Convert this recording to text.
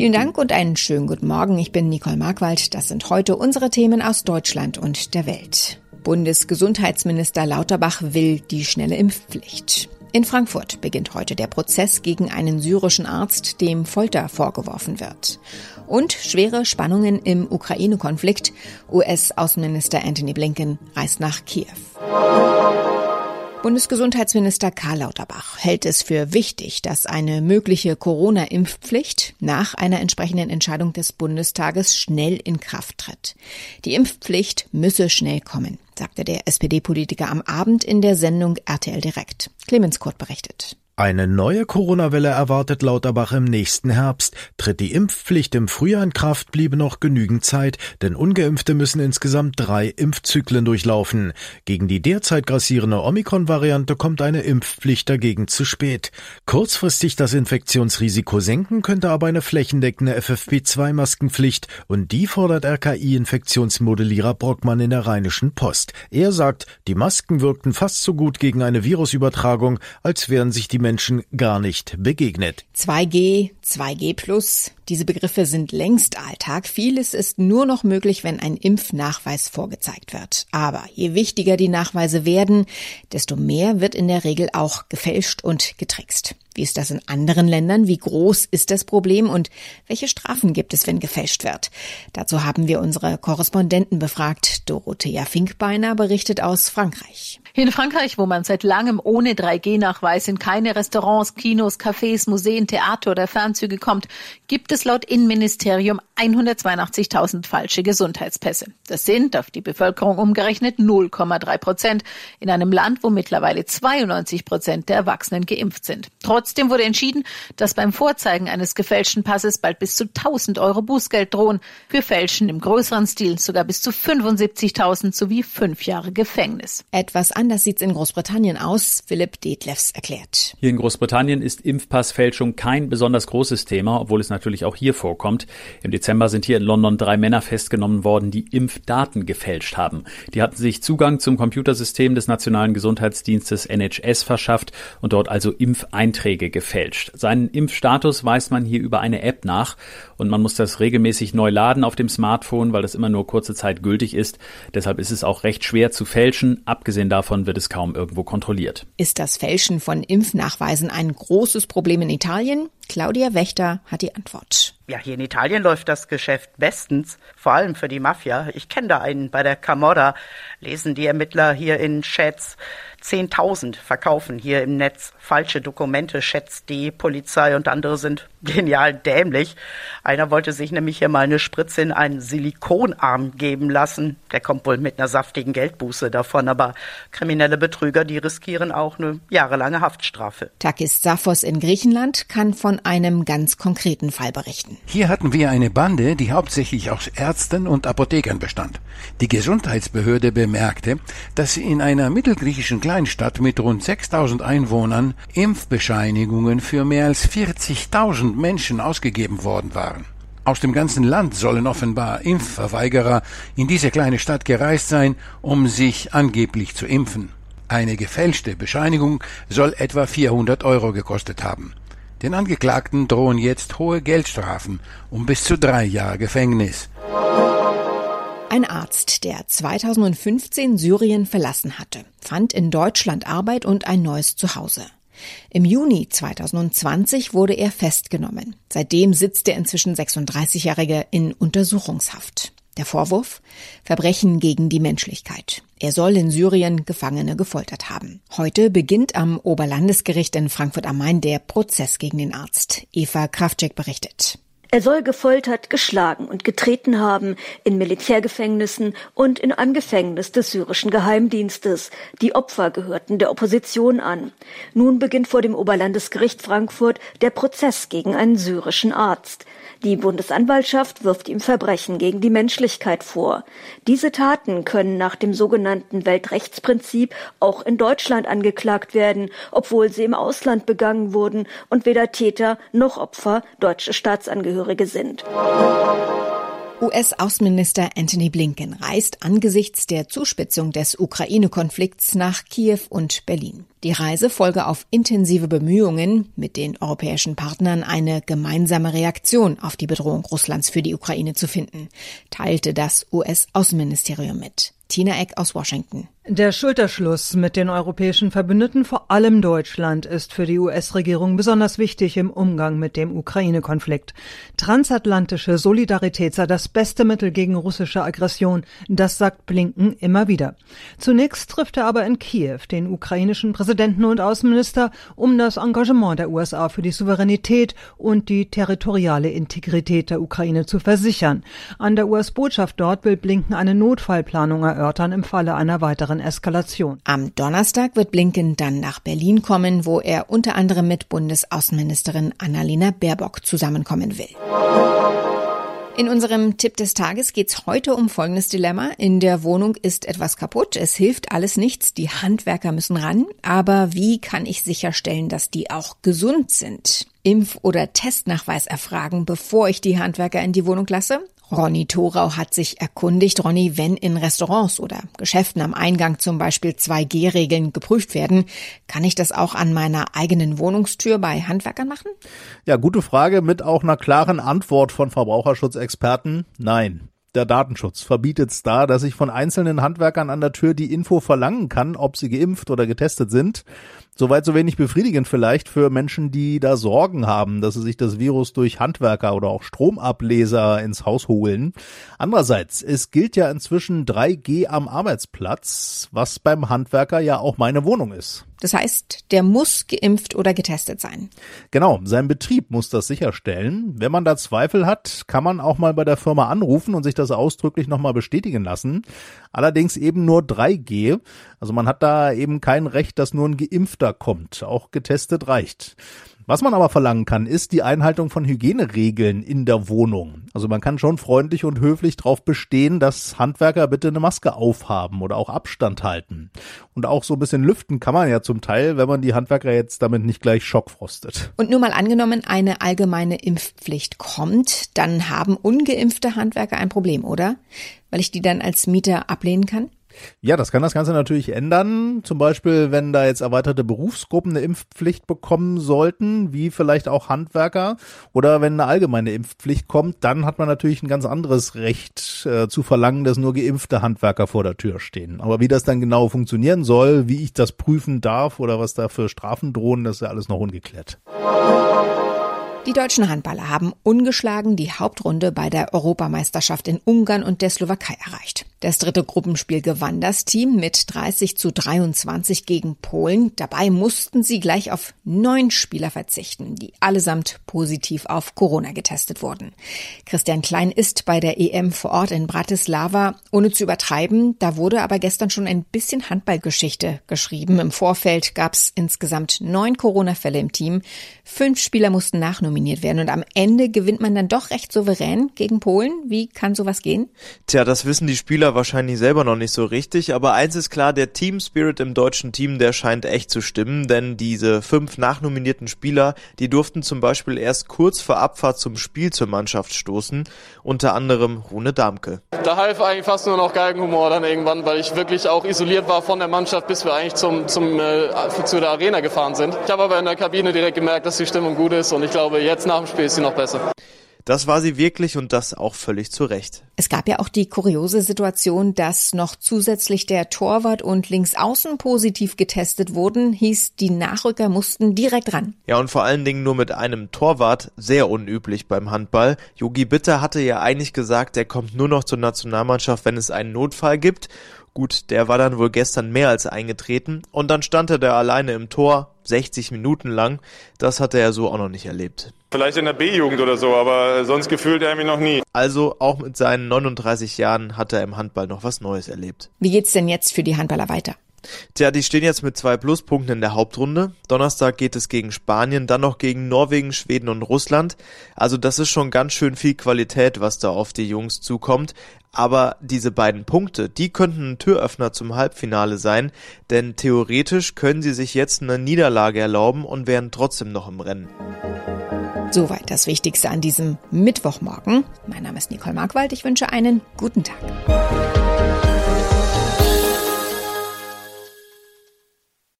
Vielen Dank und einen schönen guten Morgen. Ich bin Nicole Markwald. Das sind heute unsere Themen aus Deutschland und der Welt. Bundesgesundheitsminister Lauterbach will die schnelle Impfpflicht. In Frankfurt beginnt heute der Prozess gegen einen syrischen Arzt, dem Folter vorgeworfen wird. Und schwere Spannungen im Ukraine-Konflikt. US-Außenminister Anthony Blinken reist nach Kiew. Bundesgesundheitsminister Karl Lauterbach hält es für wichtig, dass eine mögliche Corona-Impfpflicht nach einer entsprechenden Entscheidung des Bundestages schnell in Kraft tritt. Die Impfpflicht müsse schnell kommen, sagte der SPD-Politiker am Abend in der Sendung RTL Direkt. Clemens Kurt berichtet. Eine neue Corona-Welle erwartet Lauterbach im nächsten Herbst. Tritt die Impfpflicht im Frühjahr in Kraft, bliebe noch genügend Zeit, denn Ungeimpfte müssen insgesamt drei Impfzyklen durchlaufen. Gegen die derzeit grassierende Omikron-Variante kommt eine Impfpflicht dagegen zu spät. Kurzfristig das Infektionsrisiko senken könnte aber eine flächendeckende FFP2-Maskenpflicht und die fordert RKI-Infektionsmodellierer Brockmann in der Rheinischen Post. Er sagt, die Masken wirkten fast so gut gegen eine Virusübertragung, als wären sich die Menschen Menschen gar nicht begegnet. 2G, 2G Plus, diese Begriffe sind längst Alltag. Vieles ist nur noch möglich, wenn ein Impfnachweis vorgezeigt wird. Aber je wichtiger die Nachweise werden, desto mehr wird in der Regel auch gefälscht und getrickst. Wie ist das in anderen Ländern? Wie groß ist das Problem und welche Strafen gibt es, wenn gefälscht wird? Dazu haben wir unsere Korrespondenten befragt. Dorothea Finkbeiner berichtet aus Frankreich. In Frankreich, wo man seit langem ohne 3G-Nachweis in keine Restaurants, Kinos, Cafés, Museen, Theater oder Fernzüge kommt, gibt es laut Innenministerium 182.000 falsche Gesundheitspässe. Das sind auf die Bevölkerung umgerechnet 0,3 Prozent in einem Land, wo mittlerweile 92 Prozent der Erwachsenen geimpft sind. Trotzdem wurde entschieden, dass beim Vorzeigen eines gefälschten Passes bald bis zu 1000 Euro Bußgeld drohen, für Fälschen im größeren Stil sogar bis zu 75.000 sowie fünf Jahre Gefängnis. Etwas Anders sieht's in Großbritannien aus. Philipp Detlefs erklärt. Hier in Großbritannien ist Impfpassfälschung kein besonders großes Thema, obwohl es natürlich auch hier vorkommt. Im Dezember sind hier in London drei Männer festgenommen worden, die Impfdaten gefälscht haben. Die hatten sich Zugang zum Computersystem des Nationalen Gesundheitsdienstes NHS verschafft und dort also Impfeinträge gefälscht. Seinen Impfstatus weist man hier über eine App nach und man muss das regelmäßig neu laden auf dem Smartphone, weil das immer nur kurze Zeit gültig ist. Deshalb ist es auch recht schwer zu fälschen. Abgesehen davon wird es kaum irgendwo kontrolliert. Ist das Fälschen von Impfnachweisen ein großes Problem in Italien? Claudia Wächter hat die Antwort. Ja, hier in Italien läuft das Geschäft bestens, vor allem für die Mafia. Ich kenne da einen bei der Camorra, lesen die Ermittler hier in Chats. 10.000 verkaufen hier im Netz falsche Dokumente, schätzt die Polizei und andere sind genial dämlich. Einer wollte sich nämlich hier mal eine Spritze in einen Silikonarm geben lassen. Der kommt wohl mit einer saftigen Geldbuße davon, aber kriminelle Betrüger, die riskieren auch eine jahrelange Haftstrafe. Takis Safos in Griechenland kann von einem ganz konkreten Fall berichten. Hier hatten wir eine Bande, die hauptsächlich aus Ärzten und Apothekern bestand. Die Gesundheitsbehörde bemerkte, dass in einer mittelgriechischen Kleinstadt mit rund 6000 Einwohnern Impfbescheinigungen für mehr als 40.000 Menschen ausgegeben worden waren. Aus dem ganzen Land sollen offenbar Impfverweigerer in diese kleine Stadt gereist sein, um sich angeblich zu impfen. Eine gefälschte Bescheinigung soll etwa 400 Euro gekostet haben. Den Angeklagten drohen jetzt hohe Geldstrafen um bis zu drei Jahre Gefängnis. Ein Arzt, der 2015 Syrien verlassen hatte, fand in Deutschland Arbeit und ein neues Zuhause. Im Juni 2020 wurde er festgenommen. Seitdem sitzt der inzwischen 36-Jährige in Untersuchungshaft. Der Vorwurf? Verbrechen gegen die Menschlichkeit. Er soll in Syrien Gefangene gefoltert haben. Heute beginnt am Oberlandesgericht in Frankfurt am Main der Prozess gegen den Arzt. Eva Kraftcheck berichtet. Er soll gefoltert, geschlagen und getreten haben in Militärgefängnissen und in einem Gefängnis des syrischen Geheimdienstes. Die Opfer gehörten der Opposition an. Nun beginnt vor dem Oberlandesgericht Frankfurt der Prozess gegen einen syrischen Arzt. Die Bundesanwaltschaft wirft ihm Verbrechen gegen die Menschlichkeit vor. Diese Taten können nach dem sogenannten Weltrechtsprinzip auch in Deutschland angeklagt werden, obwohl sie im Ausland begangen wurden und weder Täter noch Opfer deutsche Staatsangehörige sind. US-Außenminister Anthony Blinken reist angesichts der Zuspitzung des Ukraine-Konflikts nach Kiew und Berlin. Die Reise folge auf intensive Bemühungen, mit den europäischen Partnern eine gemeinsame Reaktion auf die Bedrohung Russlands für die Ukraine zu finden, teilte das US-Außenministerium mit. Tina Eck aus Washington. Der Schulterschluss mit den europäischen Verbündeten, vor allem Deutschland, ist für die US-Regierung besonders wichtig im Umgang mit dem Ukraine-Konflikt. Transatlantische Solidarität sei das beste Mittel gegen russische Aggression, das sagt Blinken immer wieder. Zunächst trifft er aber in Kiew den ukrainischen Präsidenten und Außenminister, um das Engagement der USA für die Souveränität und die territoriale Integrität der Ukraine zu versichern. An der US-Botschaft dort will Blinken eine Notfallplanung erörtern im Falle einer weiteren weiteren Eskalation. Am Donnerstag wird Blinken dann nach Berlin kommen, wo er unter anderem mit Bundesaußenministerin Annalena Baerbock zusammenkommen will. In unserem Tipp des Tages geht es heute um folgendes Dilemma. In der Wohnung ist etwas kaputt, es hilft alles nichts, die Handwerker müssen ran, aber wie kann ich sicherstellen, dass die auch gesund sind? Impf- oder Testnachweis erfragen, bevor ich die Handwerker in die Wohnung lasse? Ronny Thorau hat sich erkundigt, Ronny, wenn in Restaurants oder Geschäften am Eingang zum Beispiel 2G-Regeln geprüft werden, kann ich das auch an meiner eigenen Wohnungstür bei Handwerkern machen? Ja, gute Frage mit auch einer klaren Antwort von Verbraucherschutzexperten. Nein. Der Datenschutz verbietet es da, dass ich von einzelnen Handwerkern an der Tür die Info verlangen kann, ob sie geimpft oder getestet sind. Soweit so wenig befriedigend vielleicht für Menschen, die da Sorgen haben, dass sie sich das Virus durch Handwerker oder auch Stromableser ins Haus holen. Andererseits, es gilt ja inzwischen 3G am Arbeitsplatz, was beim Handwerker ja auch meine Wohnung ist. Das heißt, der muss geimpft oder getestet sein. Genau, sein Betrieb muss das sicherstellen. Wenn man da Zweifel hat, kann man auch mal bei der Firma anrufen und sich das ausdrücklich nochmal bestätigen lassen. Allerdings eben nur 3G. Also man hat da eben kein Recht, dass nur ein Geimpfter kommt. Auch getestet reicht. Was man aber verlangen kann, ist die Einhaltung von Hygieneregeln in der Wohnung. Also man kann schon freundlich und höflich darauf bestehen, dass Handwerker bitte eine Maske aufhaben oder auch Abstand halten. Und auch so ein bisschen lüften kann man ja zum Teil, wenn man die Handwerker jetzt damit nicht gleich schockfrostet. Und nur mal angenommen, eine allgemeine Impfpflicht kommt, dann haben ungeimpfte Handwerker ein Problem, oder? Weil ich die dann als Mieter ablehnen kann? Ja, das kann das Ganze natürlich ändern. Zum Beispiel, wenn da jetzt erweiterte Berufsgruppen eine Impfpflicht bekommen sollten, wie vielleicht auch Handwerker, oder wenn eine allgemeine Impfpflicht kommt, dann hat man natürlich ein ganz anderes Recht äh, zu verlangen, dass nur geimpfte Handwerker vor der Tür stehen. Aber wie das dann genau funktionieren soll, wie ich das prüfen darf oder was da für Strafen drohen, das ist ja alles noch ungeklärt. Die deutschen Handballer haben ungeschlagen die Hauptrunde bei der Europameisterschaft in Ungarn und der Slowakei erreicht. Das dritte Gruppenspiel gewann das Team mit 30 zu 23 gegen Polen. Dabei mussten sie gleich auf neun Spieler verzichten, die allesamt positiv auf Corona getestet wurden. Christian Klein ist bei der EM vor Ort in Bratislava. Ohne zu übertreiben, da wurde aber gestern schon ein bisschen Handballgeschichte geschrieben. Im Vorfeld gab es insgesamt neun Corona-Fälle im Team. Fünf Spieler mussten nachnominiert werden und am Ende gewinnt man dann doch recht souverän gegen Polen. Wie kann sowas gehen? Tja, das wissen die Spieler Spieler wahrscheinlich selber noch nicht so richtig, aber eins ist klar, der Team Spirit im deutschen Team, der scheint echt zu stimmen, denn diese fünf nachnominierten Spieler, die durften zum Beispiel erst kurz vor Abfahrt zum Spiel zur Mannschaft stoßen, unter anderem Rune Damke. Da half eigentlich fast nur noch Galgenhumor dann irgendwann, weil ich wirklich auch isoliert war von der Mannschaft, bis wir eigentlich zum, zum, äh, zu der Arena gefahren sind. Ich habe aber in der Kabine direkt gemerkt, dass die Stimmung gut ist und ich glaube, jetzt nach dem Spiel ist sie noch besser. Das war sie wirklich und das auch völlig zu Recht. Es gab ja auch die kuriose Situation, dass noch zusätzlich der Torwart und Linksaußen positiv getestet wurden, hieß, die Nachrücker mussten direkt ran. Ja, und vor allen Dingen nur mit einem Torwart, sehr unüblich beim Handball. Yogi Bitter hatte ja eigentlich gesagt, er kommt nur noch zur Nationalmannschaft, wenn es einen Notfall gibt. Gut, der war dann wohl gestern mehr als eingetreten und dann stand er da alleine im Tor, 60 Minuten lang. Das hatte er so auch noch nicht erlebt. Vielleicht in der B-Jugend oder so, aber sonst gefühlt er mich noch nie. Also auch mit seinen 39 Jahren hat er im Handball noch was Neues erlebt. Wie geht's denn jetzt für die Handballer weiter? Tja, die stehen jetzt mit zwei Pluspunkten in der Hauptrunde. Donnerstag geht es gegen Spanien, dann noch gegen Norwegen, Schweden und Russland. Also das ist schon ganz schön viel Qualität, was da auf die Jungs zukommt. Aber diese beiden Punkte, die könnten ein Türöffner zum Halbfinale sein, denn theoretisch können sie sich jetzt eine Niederlage erlauben und wären trotzdem noch im Rennen. Soweit das Wichtigste an diesem Mittwochmorgen. Mein Name ist Nicole Markwald. Ich wünsche einen guten Tag.